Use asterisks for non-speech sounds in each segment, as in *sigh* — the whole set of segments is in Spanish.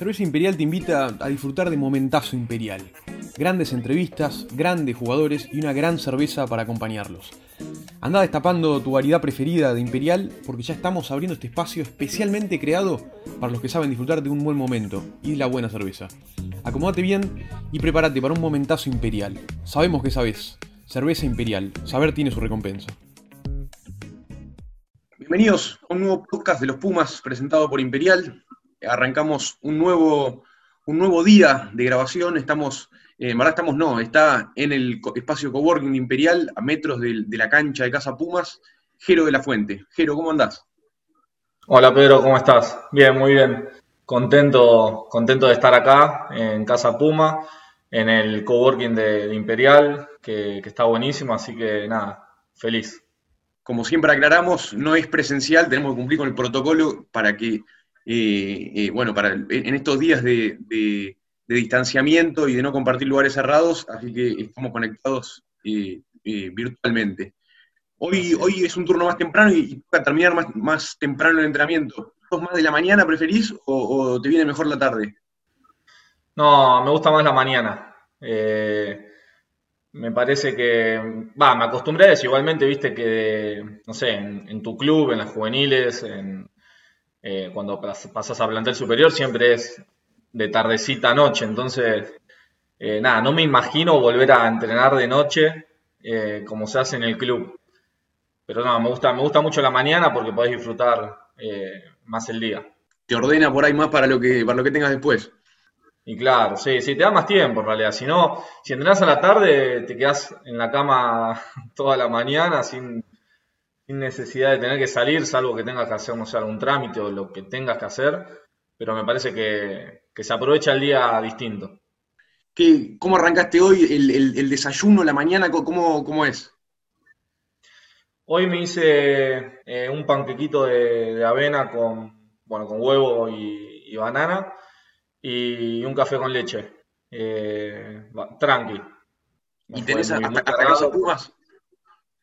Cerveza Imperial te invita a disfrutar de Momentazo Imperial. Grandes entrevistas, grandes jugadores y una gran cerveza para acompañarlos. Anda destapando tu variedad preferida de Imperial porque ya estamos abriendo este espacio especialmente creado para los que saben disfrutar de un buen momento y de la buena cerveza. Acomódate bien y prepárate para un momentazo imperial. Sabemos que sabes. Cerveza Imperial. Saber tiene su recompensa. Bienvenidos a un nuevo podcast de los Pumas presentado por Imperial arrancamos un nuevo, un nuevo día de grabación. Estamos, eh, en verdad estamos no, está en el espacio Coworking Imperial, a metros de, la cancha de Casa Pumas, Jero de la Fuente. Jero, ¿cómo andás? Hola Pedro, ¿cómo estás? Bien, muy bien. Contento, contento de estar acá en Casa Puma, en el coworking de, Imperial, que, que está buenísimo, así que nada, feliz. Como siempre aclaramos, no es presencial, tenemos que cumplir con el protocolo para que eh, eh, bueno, para, en estos días de, distanciamiento y de no compartir lugares cerrados, así que estamos conectados eh, virtualmente. Hoy, hoy es un turno más temprano y, para terminar más, más temprano el entrenamiento. ¿Sos más de la mañana preferís o, te viene mejor la tarde? No, me gusta más la mañana. me parece que, va, me acostumbré a eso. Igualmente, viste que, no sé, en tu club, en las juveniles, en, eh, cuando pasas a plantel superior siempre es de tardecita a noche, entonces, eh, nada, no me imagino volver a entrenar de noche eh, como se hace en el club. Pero no, me gusta, me gusta mucho la mañana porque podés disfrutar más el día. Te ordena por ahí más para lo que, para lo que tengas después. Y claro, sí, sí, te da más tiempo en realidad. Si no, si entrenás a la tarde, te quedás en la cama *laughs* toda la mañana sin, sin necesidad de tener que salir, salvo que tengas que hacer, no sé, algún trámite o lo que tengas que hacer, pero me parece que, se aprovecha el día distinto. ¿Qué, ¿Cómo arrancaste hoy el, desayuno, la mañana? ¿Cómo, cómo es? Hoy me hice eh, un panquequito de, avena con, bueno, con huevo y, banana y un café con leche. Eh, tranqui. ¿Y tenés hasta?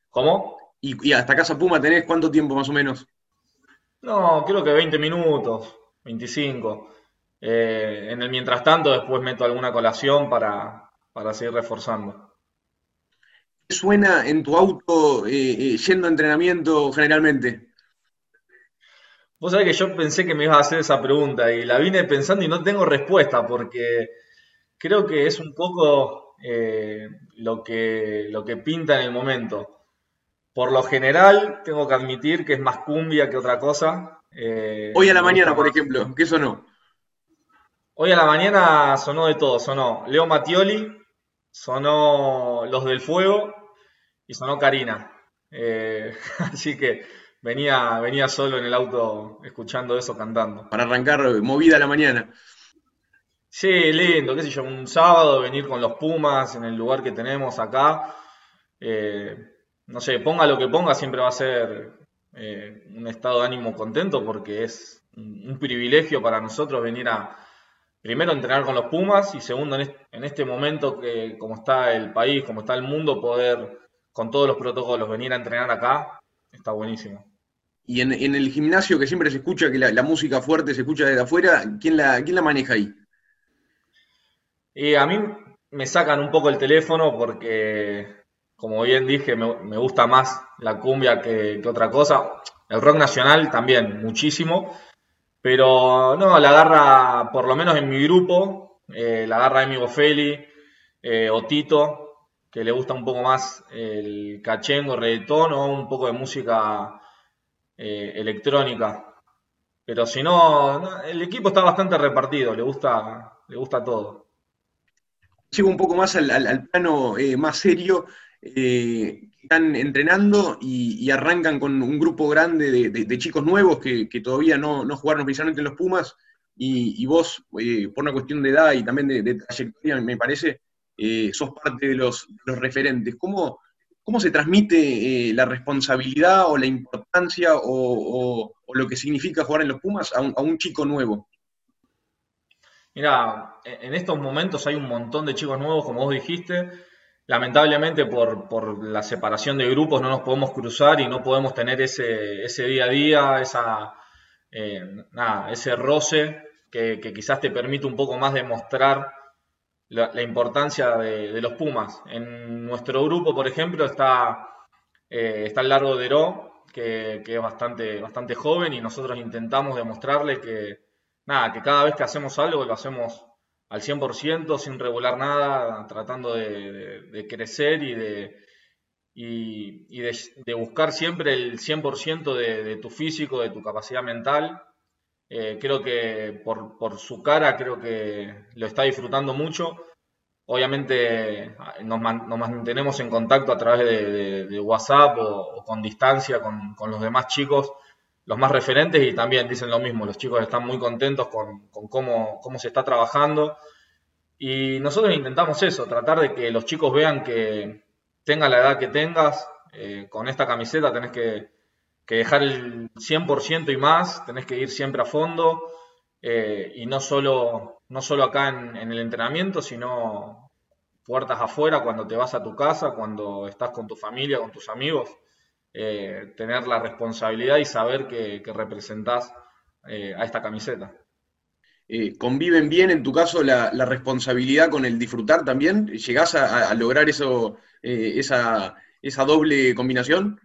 ¿Cómo? ¿Y, hasta Casa Puma tenés cuánto tiempo más o menos? No, creo que 20 minutos, 25. Eh, en el mientras tanto, después meto alguna colación para, seguir reforzando. ¿Qué suena en tu auto eh, eh, yendo a entrenamiento generalmente? Vos sabés que yo pensé que me ibas a hacer esa pregunta y la vine pensando y no tengo respuesta porque creo que es un poco lo, que, lo que pinta en el momento. Por lo general, tengo que admitir que es más cumbia que otra cosa. Eh, Hoy a la mañana, por ejemplo, ¿qué sonó? Hoy a la mañana sonó de todo. Sonó Leo Mattioli, sonó Los del Fuego y sonó Karina. Eh, *laughs* así que venía, venía solo en el auto escuchando eso, cantando. Para arrancar movida a la mañana. Sí, lindo, qué sé yo, un sábado venir con los Pumas en el lugar que tenemos acá. Eh, no sé, ponga lo que ponga, siempre va a ser eh, un estado de ánimo contento porque es un, privilegio para nosotros venir a, primero, entrenar con los Pumas y segundo, en este, momento que como está el país, como está el mundo, poder, con todos los protocolos, venir a entrenar acá, está buenísimo. Y en, el gimnasio que siempre se escucha que la, música fuerte se escucha desde afuera, ¿quién la, quién la maneja ahí? Y a mí me sacan un poco el teléfono porque como bien dije, me, gusta más la cumbia que, otra cosa. El rock nacional también, muchísimo. Pero no, la agarra, por lo menos en mi grupo, eh, la agarra Emi Feli eh, o Tito, que le gusta un poco más el cachengo, reggaetón o un poco de música eh, electrónica. Pero si no, el equipo está bastante repartido, le gusta, le gusta todo. Sigo un poco más al plano más serio eh, están entrenando y, arrancan con un grupo grande de, chicos nuevos que, todavía no, jugaron oficialmente en los Pumas, y, vos, eh, por una cuestión de edad y también de, trayectoria, me parece, eh, sos parte de los, referentes. ¿Cómo, ¿Cómo, se transmite la responsabilidad o la importancia o, lo que significa jugar en los Pumas a un chico nuevo? Mira, en estos momentos hay un montón de chicos nuevos, como vos dijiste, lamentablemente por, la separación de grupos no nos podemos cruzar y no podemos tener ese, ese día a día, esa, eh, nada, ese roce que, quizás te permite un poco más demostrar la, importancia de, los Pumas. En nuestro grupo, por ejemplo, está, eh, está el Largo de Ro, que, es bastante, bastante joven y nosotros intentamos demostrarle que, nada, que cada vez que hacemos algo lo hacemos al 100%, sin regular nada, tratando de, crecer y de, y, de, buscar siempre el 100% de, tu físico, de tu capacidad mental. Eh, creo que por, por, su cara, creo que lo está disfrutando mucho. Obviamente nos, mantenemos en contacto a través de, WhatsApp o, con distancia con, con los demás chicos los más referentes y también dicen lo mismo, los chicos están muy contentos con, cómo, cómo, se está trabajando. Y nosotros intentamos eso, tratar de que los chicos vean que tenga la edad que tengas, eh, con esta camiseta tenés que, dejar el 100% y más, tenés que ir siempre a fondo eh, y no solo, no solo acá en, en el entrenamiento, sino puertas afuera cuando te vas a tu casa, cuando estás con tu familia, con tus amigos. Eh, tener la responsabilidad y saber que, que representás eh, a esta camiseta. Eh, ¿Conviven bien en tu caso la, responsabilidad con el disfrutar también? ¿Llegás a, lograr eso, esa, esa, doble combinación?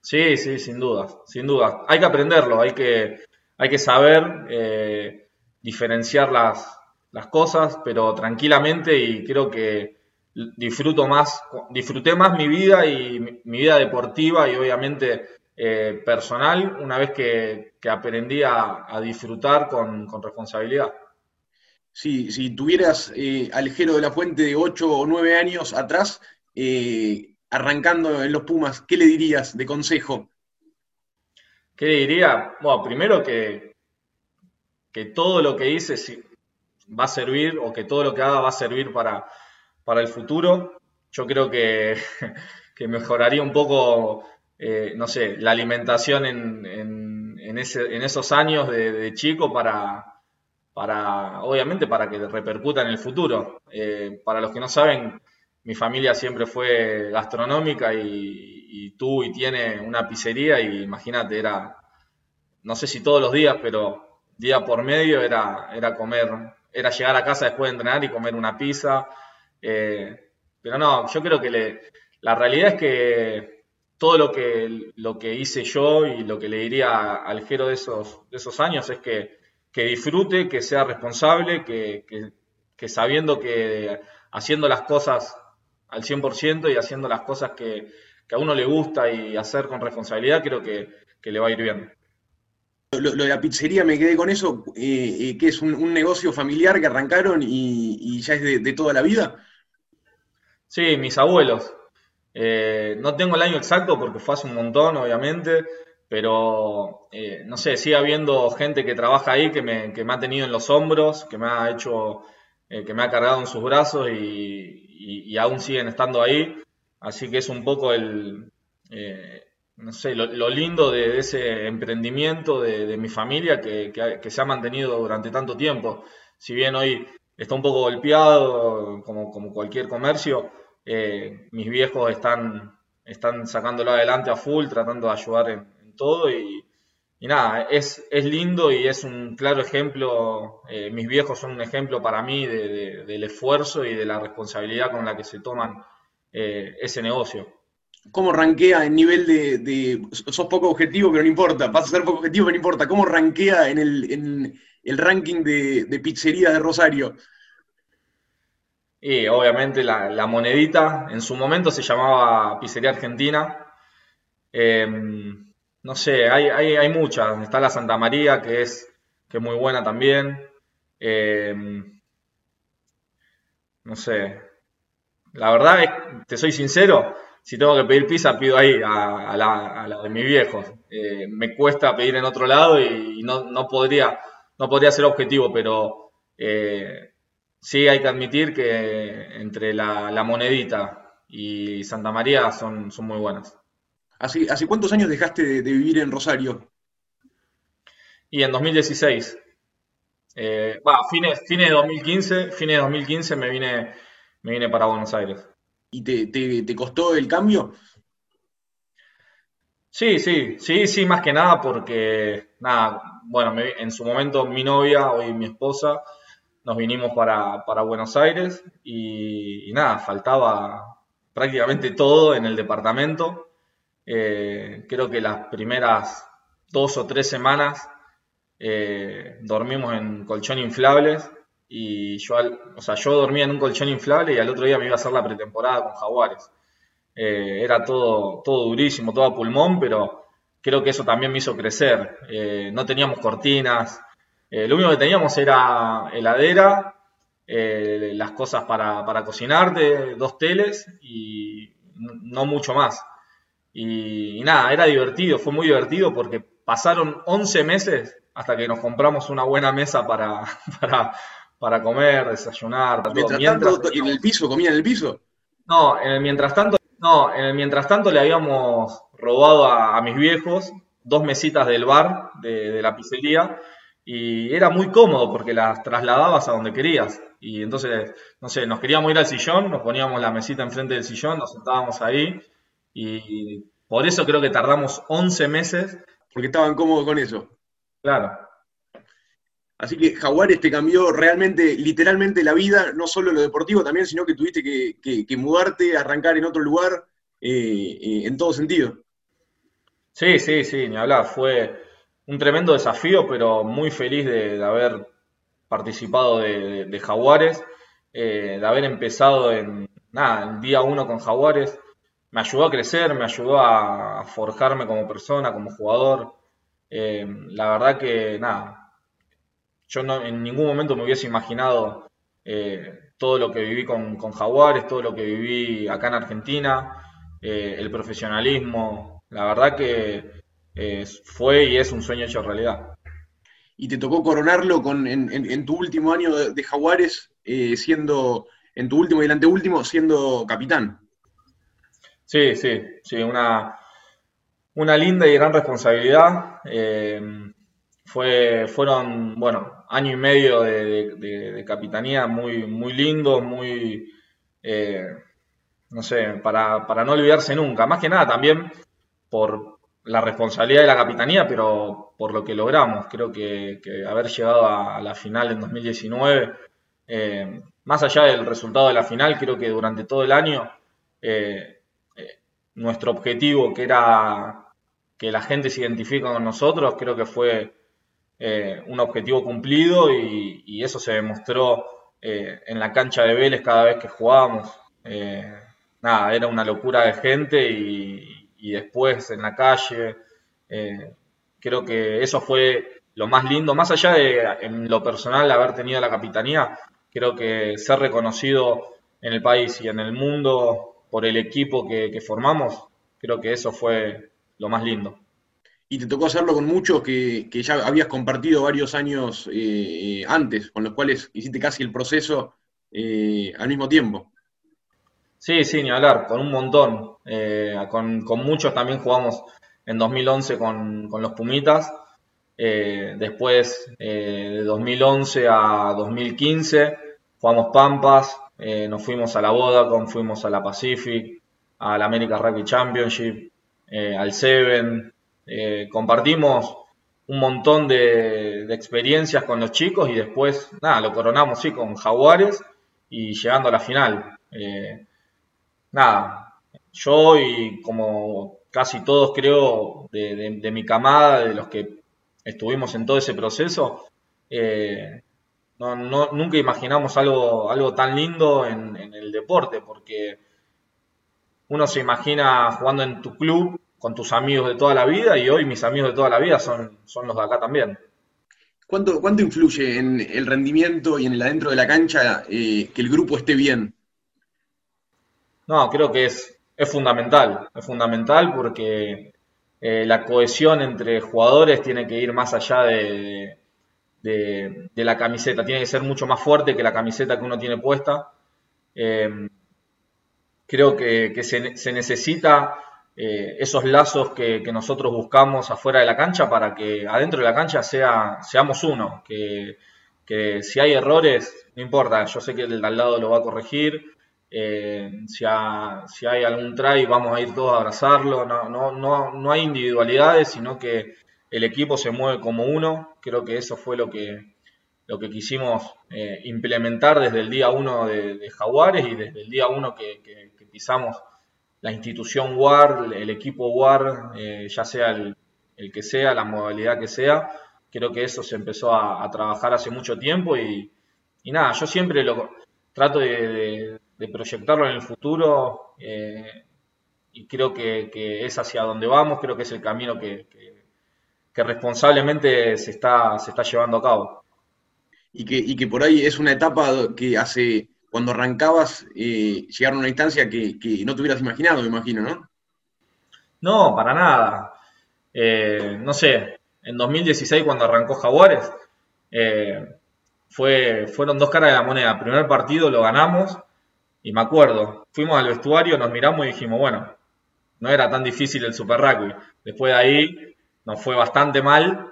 Sí, sí, sin duda, sin duda. Hay que aprenderlo, hay que, hay que saber diferenciar las, las cosas, pero tranquilamente y creo que disfruto más, disfruté más mi vida y mi, vida deportiva y obviamente eh, personal una vez que, aprendí a, disfrutar con, responsabilidad. Si, si tuvieras eh, al de la Fuente de 8 o 9 años atrás, eh, arrancando en los Pumas, ¿qué le dirías de consejo? ¿Qué le diría? Bueno, primero que, que todo lo que hice va a servir o que todo lo que haga va a servir para, para el futuro. Yo creo *laughs* que, mejoraría un poco, eh, no sé, la alimentación en, esos años de, chico para, para, obviamente, para que repercuta en el futuro. Eh, para los que no saben, mi familia siempre fue gastronómica y, y tuvo y tiene una pizzería y imagínate, era, no sé si todos los días, pero día por medio era, era comer, era llegar a casa después de entrenar y comer una pizza eh, pero no, yo creo que la realidad es que todo lo que, lo que hice yo y lo que le diría al Jero de esos, esos años es que, disfrute, que sea responsable, que, sabiendo que haciendo las cosas al 100% y haciendo las cosas que, a uno le gusta y hacer con responsabilidad, creo que, le va a ir bien. Lo, de la pizzería me quedé con eso, eh, eh, que es un, negocio familiar que arrancaron y, ya es de, toda la vida. Sí, mis abuelos. Eh, no tengo el año exacto porque fue hace un montón, obviamente, pero no sé, sigue habiendo gente que trabaja ahí que me, ha tenido en los hombros, que me ha hecho, que me ha cargado en sus brazos y, aún siguen estando ahí. Así que es un poco el, no sé, lo, lindo de, ese emprendimiento de, mi familia que, se ha mantenido durante tanto tiempo. Si bien hoy está un poco golpeado, como, cualquier comercio, eh, mis viejos están, están sacándolo adelante a full, tratando de ayudar en, todo y, nada, es, lindo y es un claro ejemplo, eh, mis viejos son un ejemplo para mí del esfuerzo y de la responsabilidad con la que se toman eh, ese negocio cómo rankea en nivel de, Sos poco objetivo, pero no importa. Vas a ser poco objetivo, pero no importa. ¿Cómo rankea en el, ranking de, pizzerías de Rosario? Y obviamente la, monedita, en su momento se llamaba Pizzería Argentina. Em, no sé, hay, muchas. Está la Santa María, que es, que muy buena también. Em, no sé. La verdad, te soy sincero, si tengo que pedir pizza, pido ahí a, la, de mi viejo. Eh, me cuesta pedir en otro lado y, no, podría, no podría ser objetivo, pero eh, sí hay que admitir que entre la, monedita y Santa María son, son muy buenas. ¿Hace, ¿Hace cuántos años dejaste de, vivir en Rosario? Y en 2016. Eh, fines, fines de 2015, fines de 2015 me vine, me vine para Buenos Aires y te, costó el cambio? Sí, sí, sí, sí, más que nada porque, nada, bueno, en su momento mi novia, hoy mi esposa, nos vinimos para, Buenos Aires y, nada, faltaba prácticamente todo en el departamento. Eh, creo que las primeras dos o tres semanas eh, dormimos en colchón inflables y yo, o sea, yo dormía en un colchón inflable y al otro día me iba a hacer la pretemporada con Jaguares. Eh, era todo, todo durísimo, todo a pulmón, pero creo que eso también me hizo crecer. Eh, no teníamos cortinas, lo único que teníamos era heladera, las cosas para, para cocinarte, dos teles y no mucho más. Y, y, nada, era divertido, fue muy divertido porque pasaron 11 meses hasta que nos compramos una buena mesa para, *laughs* para, comer, desayunar. Mientras, tanto, ¿en el piso? ¿Comían en el piso? No, mientras tanto, no, en el mientras tanto le habíamos robado a, mis viejos dos mesitas del bar de, la pizzería y era muy cómodo porque las trasladabas a donde querías. Y entonces, no sé, nos queríamos ir al sillón, nos poníamos la mesita enfrente del sillón, nos sentábamos ahí y por eso creo que tardamos 11 meses. Porque estaban cómodos con eso. Claro. Así que Jaguares te cambió realmente, literalmente la vida, no solo en lo deportivo también, sino que tuviste que, mudarte, arrancar en otro lugar, eh, eh, en todo sentido. Sí, sí, sí, ni hablar. Fue un tremendo desafío, pero muy feliz de, haber participado de, Jaguares, eh, de haber empezado en, nada, el día uno con Jaguares. Me ayudó a crecer, me ayudó a forjarme como persona, como jugador. Eh, la verdad que nada, yo no, en ningún momento me hubiese imaginado eh, todo lo que viví con, Jaguares, todo lo que viví acá en Argentina, eh, el profesionalismo, la verdad que fue y es un sueño hecho realidad. Y te tocó coronarlo con, en, tu último año de, Jaguares, siendo, en tu último y el anteúltimo, siendo capitán. Sí, sí, sí, una, una linda y gran responsabilidad. Eh, fue, fueron, bueno, año y medio de, capitanía muy, muy lindo, muy, eh, no sé, para, no olvidarse nunca. Más que nada también por la responsabilidad de la capitanía, pero por lo que logramos. Creo que, haber llegado a, la final en 2019, eh, más allá del resultado de la final, creo que durante todo el año nuestro objetivo, que era que la gente se identifica con nosotros, creo que fue eh, un objetivo cumplido y, eso se demostró eh, en la cancha de Vélez cada vez que jugábamos. Eh, nada, era una locura de gente y, después en la calle. creo que eso fue lo más lindo, más allá de en lo personal haber tenido la capitanía, creo que ser reconocido en el país y en el mundo por el equipo que formamos, creo que eso fue lo más lindo. Y te tocó hacerlo con muchos que, ya habías compartido varios años eh, antes, con los cuales hiciste casi el proceso eh, al mismo tiempo. Sí, sí, ni hablar, con un montón. Eh, con, muchos también jugamos en 2011 con, los Pumitas. después, de 2011 a 2015, jugamos Pampas, nos fuimos a la Vodacom, fuimos a la Pacific, a la America Rugby Championship, al Seven. Eh, compartimos un montón de, experiencias con los chicos y después, nada, lo coronamos, sí, con Jaguares y llegando a la final. Eh, nada, yo y como casi todos creo de, mi camada, de los que estuvimos en todo ese proceso, nunca imaginamos algo, algo tan lindo en el deporte, porque uno se imagina jugando en tu club con tus amigos de toda la vida y hoy mis amigos de toda la vida son, son los de acá también. ¿Cuánto, ¿Cuánto influye en el rendimiento y en el adentro de la cancha eh, que el grupo esté bien? No, creo que es, es fundamental, es fundamental porque eh, la cohesión entre jugadores tiene que ir más allá de, de, la camiseta, tiene que ser mucho más fuerte que la camiseta que uno tiene puesta. Eh, creo que, se, necesita eh, esos lazos que, nosotros buscamos afuera de la cancha para que adentro de la cancha sea, seamos uno, que, si hay errores, no importa, yo sé que el de al lado lo va a corregir, eh, si, hay algún try vamos a ir todos a abrazarlo, no, no, no, no hay individualidades, sino que el equipo se mueve como uno, creo que eso fue lo que, lo que quisimos eh, implementar desde el día uno de, Jaguares y desde el día uno que, pisamos la institución WAR, el equipo WAR, eh, ya sea el, que sea, la modalidad que sea, creo que eso se empezó a, trabajar hace mucho tiempo y, nada, yo siempre lo trato de, proyectarlo en el futuro eh, y creo que, es hacia donde vamos, creo que es el camino que, responsablemente se está, se está llevando a cabo. Y que, y que por ahí es una etapa que hace, cuando arrancabas, eh, llegar a una instancia que, no te hubieras imaginado, me imagino, ¿no? No, para nada. Eh, no sé, en 2016 cuando arrancó Jaguares, eh, fue, fueron dos caras de la moneda. Primer partido lo ganamos y me acuerdo, fuimos al vestuario, nos miramos y dijimos, bueno, no era tan difícil el Super Rugby. Después de ahí nos fue bastante mal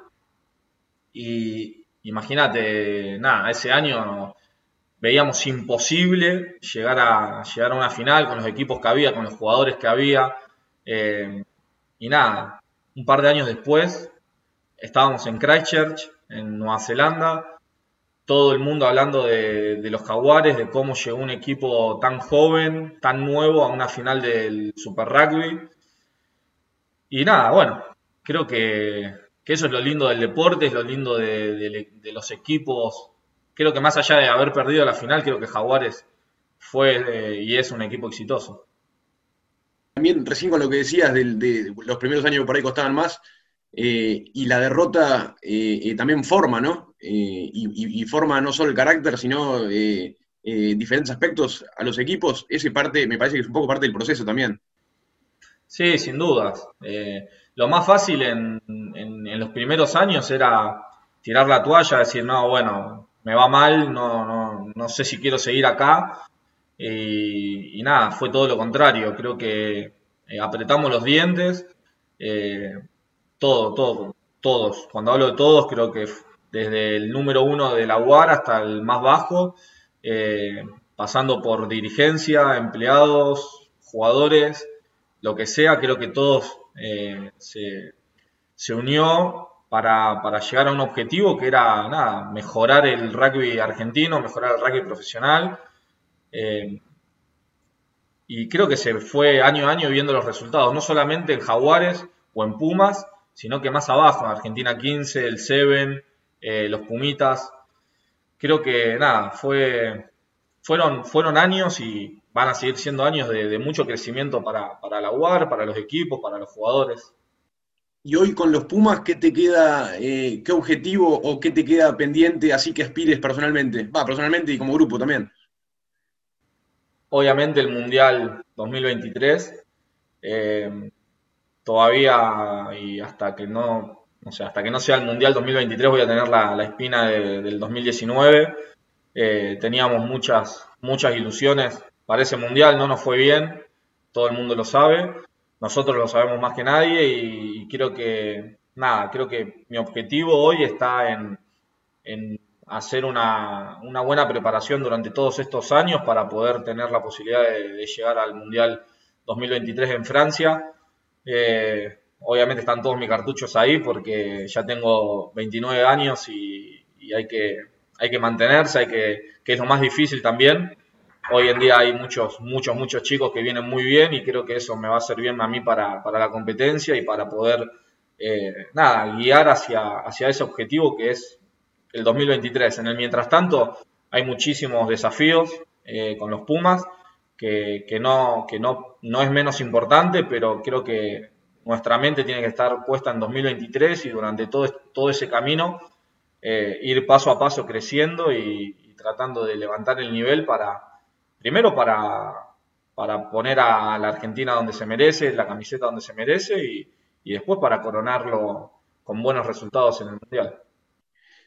y imagínate, nada, ese año veíamos imposible llegar a, llegar a una final con los equipos que había, con los jugadores que había. Eh, y nada, un par de años después estábamos en Christchurch, en Nueva Zelanda, todo el mundo hablando de, los jaguares, de cómo llegó un equipo tan joven, tan nuevo a una final del Super Rugby. Y nada, bueno, creo que, eso es lo lindo del deporte, es lo lindo de, los equipos. Creo que más allá de haber perdido la final, creo que Jaguares fue eh, y es un equipo exitoso. También recién con lo que decías de, los primeros años por ahí costaban más, eh, y la derrota eh, también forma, ¿no? Y, y, forma no solo el carácter, sino diferentes aspectos a los equipos. Ese parte, me parece que es un poco parte del proceso también. Sí, sin dudas. lo más fácil en, en, los primeros años era tirar la toalla, decir, no, bueno, me va mal, no, no, no sé si quiero seguir acá. Y, nada, fue todo lo contrario. Creo que eh, apretamos los dientes, eh, todo, todo, todos. Cuando hablo de todos, creo que desde el número uno de la UAR hasta el más bajo, eh, pasando por dirigencia, empleados, jugadores, lo que sea, creo que todos se, se, unió para, para, llegar a un objetivo que era nada, mejorar el rugby argentino, mejorar el rugby profesional. Eh, y creo que se fue año a año viendo los resultados, no solamente en Jaguares o en Pumas, sino que más abajo, en Argentina 15, el Seven, eh, los Pumitas. Creo que nada, fue, fueron, fueron años y van a seguir siendo años de, mucho crecimiento para, para la UAR, para los equipos, para los jugadores. Y hoy con los Pumas, ¿qué te queda, eh, qué objetivo o qué te queda pendiente así que aspires personalmente? Va, personalmente y como grupo también. Obviamente el Mundial 2023. Eh, todavía y hasta que no, o sea, hasta que no sea el Mundial 2023 voy a tener la, espina del 2019. Eh, teníamos muchas, muchas ilusiones para ese Mundial, no nos fue bien, todo el mundo lo sabe nosotros lo sabemos más que nadie y, creo que, nada, creo que mi objetivo hoy está en, hacer una, buena preparación durante todos estos años para poder tener la posibilidad de, llegar al Mundial 2023 en Francia. Eh, obviamente están todos mis cartuchos ahí porque ya tengo 29 años y, hay, que, hay que mantenerse, hay que, que es lo más difícil también hoy en día hay muchos, muchos, muchos chicos que vienen muy bien y creo que eso me va a servir a mí para, la competencia y para poder, eh, nada, guiar hacia, hacia ese objetivo que es el 2023. En el mientras tanto, hay muchísimos desafíos eh, con los Pumas, que, no, que no, no es menos importante, pero creo que nuestra mente tiene que estar puesta en 2023 y durante todo, todo ese camino eh, ir paso a paso creciendo y, tratando de levantar el nivel para, primero para, para poner a la Argentina donde se merece, la camiseta donde se merece y, después para coronarlo con buenos resultados en el Mundial.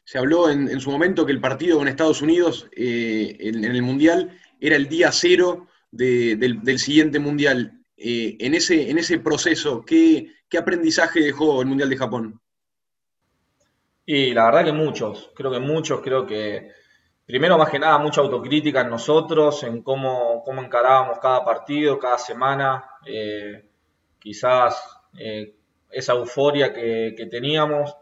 Se habló en, su momento que el partido con Estados Unidos eh, en, el Mundial era el día cero del, siguiente Mundial. Eh, en, ese, en ese proceso, ¿qué, ¿qué aprendizaje dejó el Mundial de Japón? Y la verdad que muchos, creo que muchos, creo que primero más que nada mucha autocrítica en nosotros, en cómo, cómo encarábamos cada partido, cada semana, eh, quizás eh, esa euforia que, teníamos,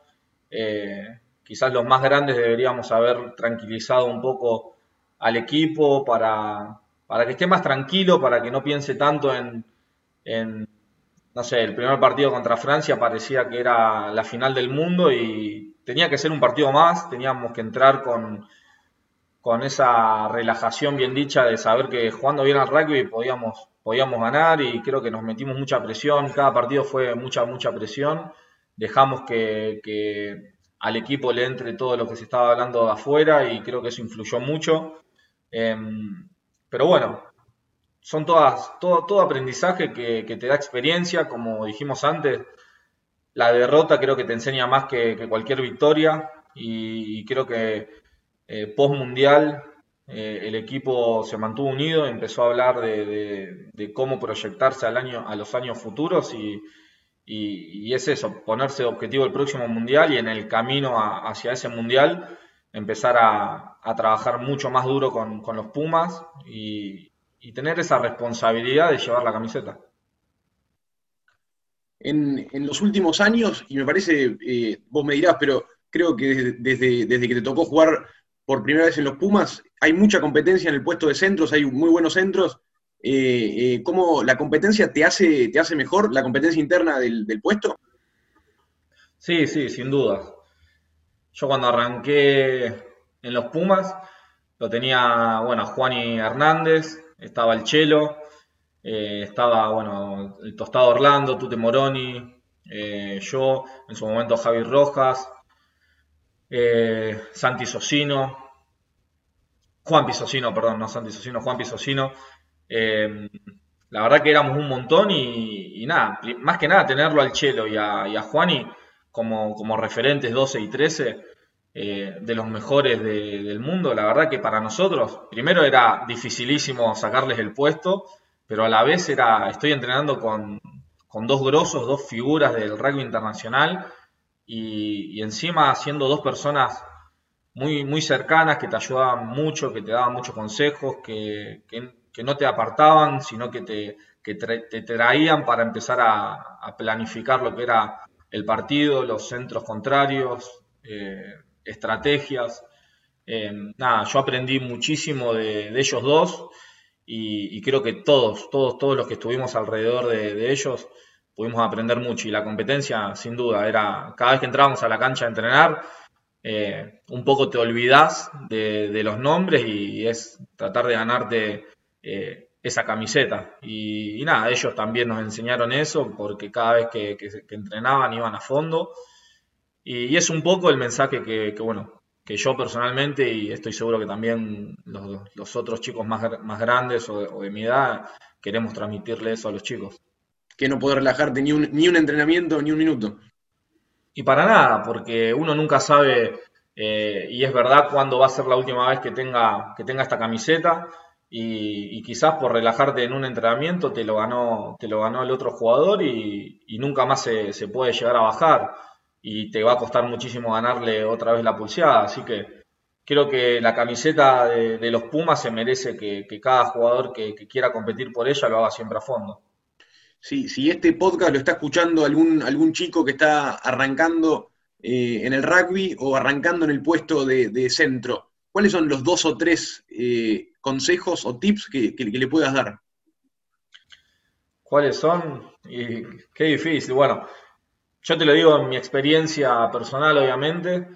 eh, quizás los más grandes deberíamos haber tranquilizado un poco al equipo para, para que esté más tranquilo, para que no piense tanto en, en, no sé, el primer partido contra Francia parecía que era la final del mundo y tenía que ser un partido más, teníamos que entrar con, con esa relajación bien dicha de saber que jugando bien al rugby podíamos, podíamos ganar y creo que nos metimos mucha presión, cada partido fue mucha, mucha presión, dejamos que, al equipo le entre todo lo que se estaba hablando de afuera y creo que eso influyó mucho. Em, pero bueno, son todas, todo, todo aprendizaje que, te da experiencia, como dijimos antes. La derrota creo que te enseña más que, cualquier victoria y, creo que eh, post mundial eh, el equipo se mantuvo unido, empezó a hablar de, cómo proyectarse a los años futuros y, es eso, ponerse objetivo el próximo mundial y en el camino hacia ese mundial empezar a, trabajar mucho más duro con, los Pumas y, tener esa responsabilidad de llevar la camiseta. En, los últimos años, y me parece, eh, vos me dirás, pero creo que desde, desde, que te tocó jugar por primera vez en los Pumas, hay mucha competencia en el puesto de centros, hay muy buenos centros. Eh, eh, ¿Cómo la competencia te hace, te hace mejor, la competencia interna del, puesto? Sí, sí, sin duda. Yo cuando arranqué en los Pumas, lo tenía, bueno, Juani Hernández, estaba el Chelo, eh, estaba, bueno, el Tostado Orlando, Tute Moroni, yo, en su momento Javi Rojas, eh, Santi Socino, Juan Pisocino, perdón, no Santi Socino, Juan Pisocino. la verdad que éramos un montón y, nada, más que nada tenerlo al Chelo y a, y Juani como, referentes 12 y 13 eh, de los mejores del mundo. La verdad que para nosotros, primero era dificilísimo sacarles el puesto, pero a la vez era, estoy entrenando con, dos grosos, dos figuras del rugby internacional y, encima siendo dos personas muy, muy cercanas que te ayudaban mucho, que te daban muchos consejos, que, no te apartaban, sino que te, te traían para empezar a planificar lo que era el partido, los centros contrarios, eh, estrategias. Eh, nada, yo aprendí muchísimo de, ellos dos y, creo que todos, todos, todos los que estuvimos alrededor de, ellos pudimos aprender mucho y la competencia sin duda era cada vez que entrábamos a la cancha a entrenar eh, un poco te olvidas de, los nombres y, es tratar de ganarte esa camiseta. Y, nada, ellos también nos enseñaron eso porque cada vez que, entrenaban iban a fondo. Y, es un poco el mensaje que, bueno, que yo personalmente y estoy seguro que también los, otros chicos más, más grandes o de, mi edad queremos transmitirle eso a los chicos. Que no puede relajarte ni un, ni un entrenamiento ni un minuto. Y para nada, porque uno nunca sabe, eh, y es verdad, cuándo va a ser la última vez que tenga, que tenga esta camiseta y, quizás por relajarte en un entrenamiento te lo ganó, te lo ganó el otro jugador y, nunca más se, puede llegar a bajar y te va a costar muchísimo ganarle otra vez la pulseada. Así que creo que la camiseta de, los Pumas se merece que, cada jugador que, quiera competir por ella lo haga siempre a fondo. Si este podcast lo está escuchando algún, algún chico que está arrancando eh, en el rugby o arrancando en el puesto de, centro, ¿cuáles son los dos o tres eh, consejos o tips que, le puedas dar? ¿Cuáles son? Qué difícil. Bueno, yo te lo digo en mi experiencia personal, obviamente.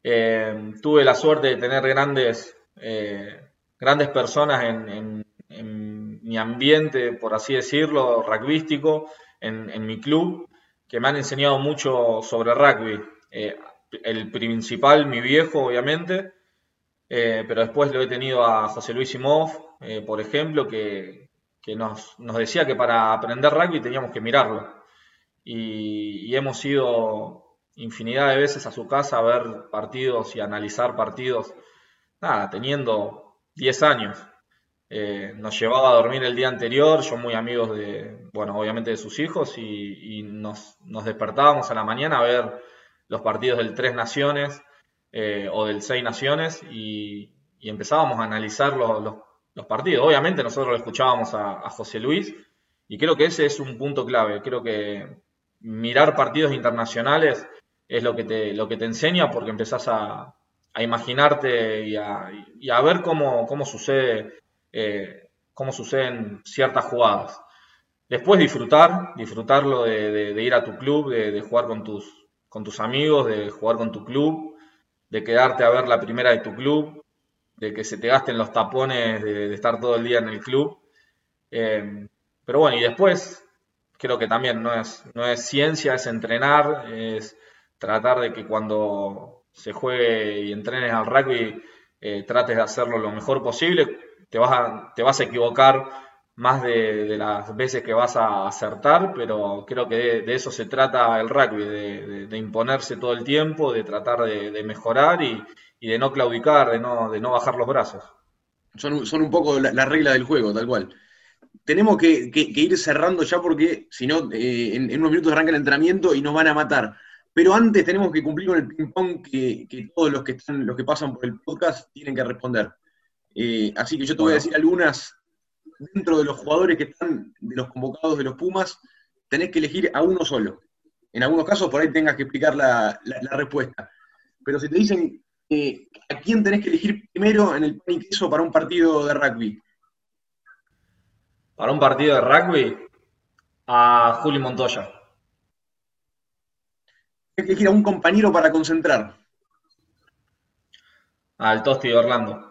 Eh, tuve la suerte de tener grandes, grandes personas en, mi ambiente, por así decirlo, rugbyístico, en, mi club, que me han enseñado mucho sobre rugby. Eh, el principal, mi viejo, obviamente, eh, pero después lo he tenido a José Luis Simov, eh, por ejemplo, que, nos, decía que para aprender rugby teníamos que mirarlo. Y, hemos ido infinidad de veces a su casa a ver partidos y analizar partidos, nada, teniendo 10 años. Eh, nos llevaba a dormir el día anterior, yo muy amigos de, bueno, obviamente de sus hijos, y, nos, despertábamos a la mañana a ver los partidos del Tres Naciones, eh, o del Seis Naciones y, empezábamos a analizar los, partidos. Obviamente nosotros lo escuchábamos a, José Luis y creo que ese es un punto clave. Creo que mirar partidos internacionales es lo que te, enseña porque empezás a, imaginarte y a, ver cómo sucede, eh, cómo suceden ciertas jugadas. Después disfrutar, disfrutarlo de, ir a tu club, de, jugar con tus, amigos, de jugar con tu club, de quedarte a ver la primera de tu club, de que se te gasten los tapones de, estar todo el día en el club. Eh, pero bueno, y después creo que también no es, no es ciencia, es entrenar, es tratar de que cuando se juegue y entrenes al rugby eh, trates de hacerlo lo mejor posible. Te vas a, te vas a equivocar más de, las veces que vas a acertar, pero creo que de, eso se trata el rugby, de, imponerse todo el tiempo, de tratar de, mejorar y, de no claudicar, de no, de no bajar los brazos. Son, son un poco la, regla del juego, tal cual. Tenemos que, ir cerrando ya porque si no, eh, en, unos minutos arranca el entrenamiento y nos van a matar. Pero antes tenemos que cumplir con el ping-pong que, todos los que, están, los que pasan por el podcast tienen que responder. Eh, así que yo te voy a decir algunas dentro de los jugadores que están, de los convocados de los Pumas, tenés que elegir a uno solo. En algunos casos por ahí tengas que explicar la, respuesta. Pero si te dicen eh, a quién tenés que elegir primero en el pan y queso para un partido de rugby. Para un partido de rugby, a Juli Montoya. Tienes que elegir a un compañero para concentrar. Al Tosti de Orlando.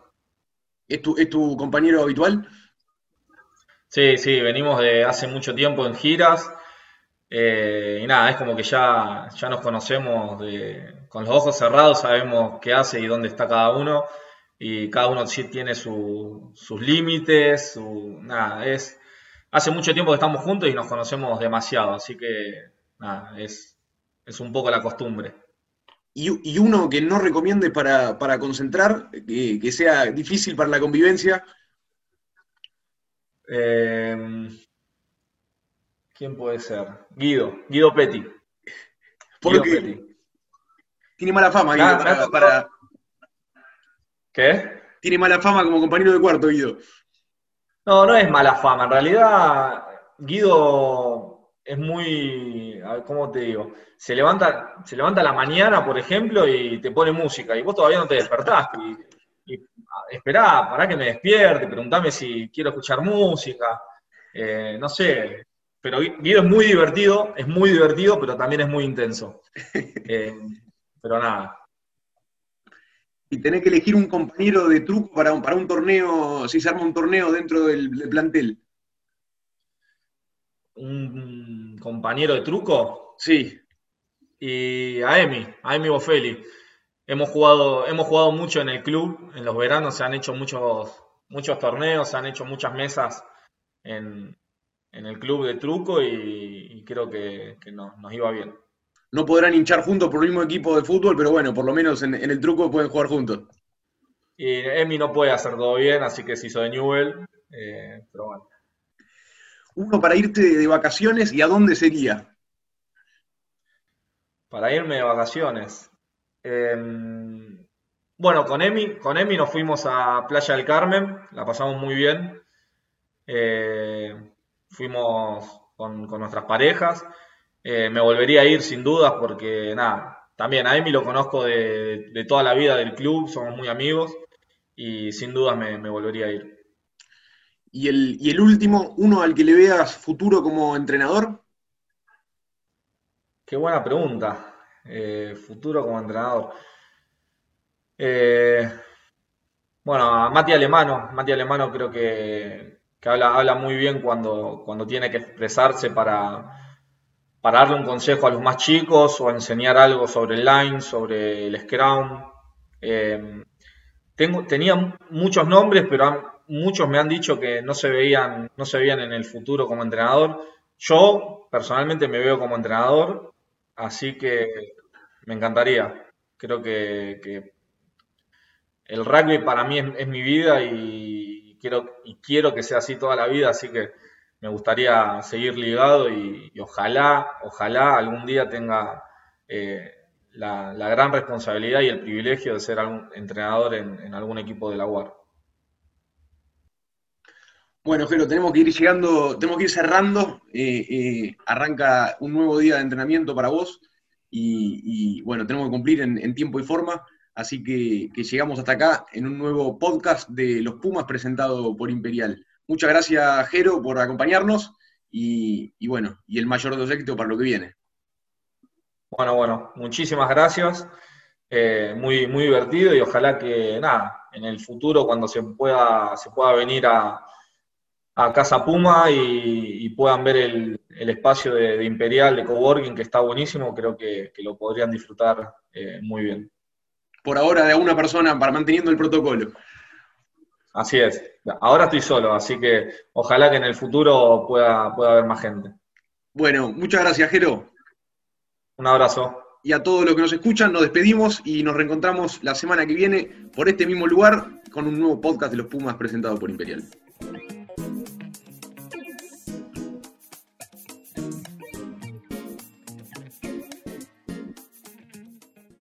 ¿Es tu, ¿Es tu compañero habitual? Sí, sí, venimos de hace mucho tiempo en giras. Eh, y nada, es como que ya, ya nos conocemos con los ojos cerrados, sabemos qué hace y dónde está cada uno. Y cada uno sí tiene sus límites, su, nada, es, hace mucho tiempo que estamos juntos y nos conocemos demasiado, así que nada, es, es un poco la costumbre. Y, uno que no recomiende para, concentrar, que sea difícil para la convivencia, eh, ¿Quién puede ser? Guido, Guido Petty. ¿Por qué? Tiene mala fama, Guido, para, ¿Qué? Tiene mala fama como compañero de cuarto, Guido. No, no es mala fama. En realidad, Guido es muy, ¿cómo te digo? Se levanta, se levanta a la mañana, por ejemplo, y te pone música, y vos todavía no te despertaste. Y, esperá, para que me despierte, preguntame si quiero escuchar música, eh, no sé. Pero Guido es muy divertido, es muy divertido, pero también es muy intenso. *laughs* Eh, pero nada. Y tenés que elegir un compañero de truco para un, para un torneo, si se arma un torneo dentro del, plantel. ¿Un compañero de truco? Sí. Y a Emi, a Emi Bofeli. Hemos jugado, hemos jugado mucho en el club, en los veranos se han hecho muchos, muchos torneos, se han hecho muchas mesas en, el club de truco y, creo que, nos iba bien. No podrán hinchar juntos por el mismo equipo de fútbol, pero bueno, por lo menos en, el truco pueden jugar juntos. Y Emi no puede hacer todo bien, así que se hizo de Newell, eh, pero bueno. Uno para irte de vacaciones y a dónde sería? Para irme de vacaciones. Em, bueno, con Emi, con Emi nos fuimos a Playa del Carmen, la pasamos muy bien. Eh, fuimos con, nuestras parejas. Eh, me volvería a ir sin dudas porque, nada, también a Emi lo conozco de, toda la vida del club, somos muy amigos y sin dudas me, volvería a ir. ¿Y el, ¿Y el último, uno al que le veas futuro como entrenador? Qué buena pregunta. Eh, futuro como entrenador. Eh, bueno, a Mati Alemano, Mati Alemano creo que, habla, muy bien cuando, tiene que expresarse para, para darle un consejo a los más chicos o enseñar algo sobre el line, sobre el scrum. Eh, tengo, tenía muchos nombres, pero muchos me han dicho que no se, veían, no se veían en el futuro como entrenador. Yo personalmente me veo como entrenador, así que me encantaría. Creo que, el rugby para mí es, mi vida y quiero, y quiero que sea así toda la vida, así que me gustaría seguir ligado y, ojalá, ojalá algún día tenga eh, la, gran responsabilidad y el privilegio de ser entrenador en, algún equipo de la UAR. Bueno, Jero, tenemos que ir llegando, tenemos que ir cerrando. Eh, eh, arranca un nuevo día de entrenamiento para vos y, bueno, tenemos que cumplir en, tiempo y forma. Así que, llegamos hasta acá en un nuevo podcast de Los Pumas presentado por Imperial. Muchas gracias, Jero, por acompañarnos y, bueno, y el mayor de los éxitos para lo que viene. Bueno, bueno, muchísimas gracias. Eh, muy, muy divertido y ojalá que nada, en el futuro cuando se pueda, se pueda venir a, Casa Puma y, puedan ver el, espacio de, Imperial, de coworking, que está buenísimo, creo que, lo podrían disfrutar eh, muy bien. Por ahora de una persona para manteniendo el protocolo. Así es. Ahora estoy solo, así que ojalá que en el futuro pueda, pueda haber más gente. Bueno, muchas gracias, Jero. Un abrazo. Y a todos los que nos escuchan, nos despedimos y nos reencontramos la semana que viene por este mismo lugar con un nuevo podcast de los Pumas presentado por Imperial.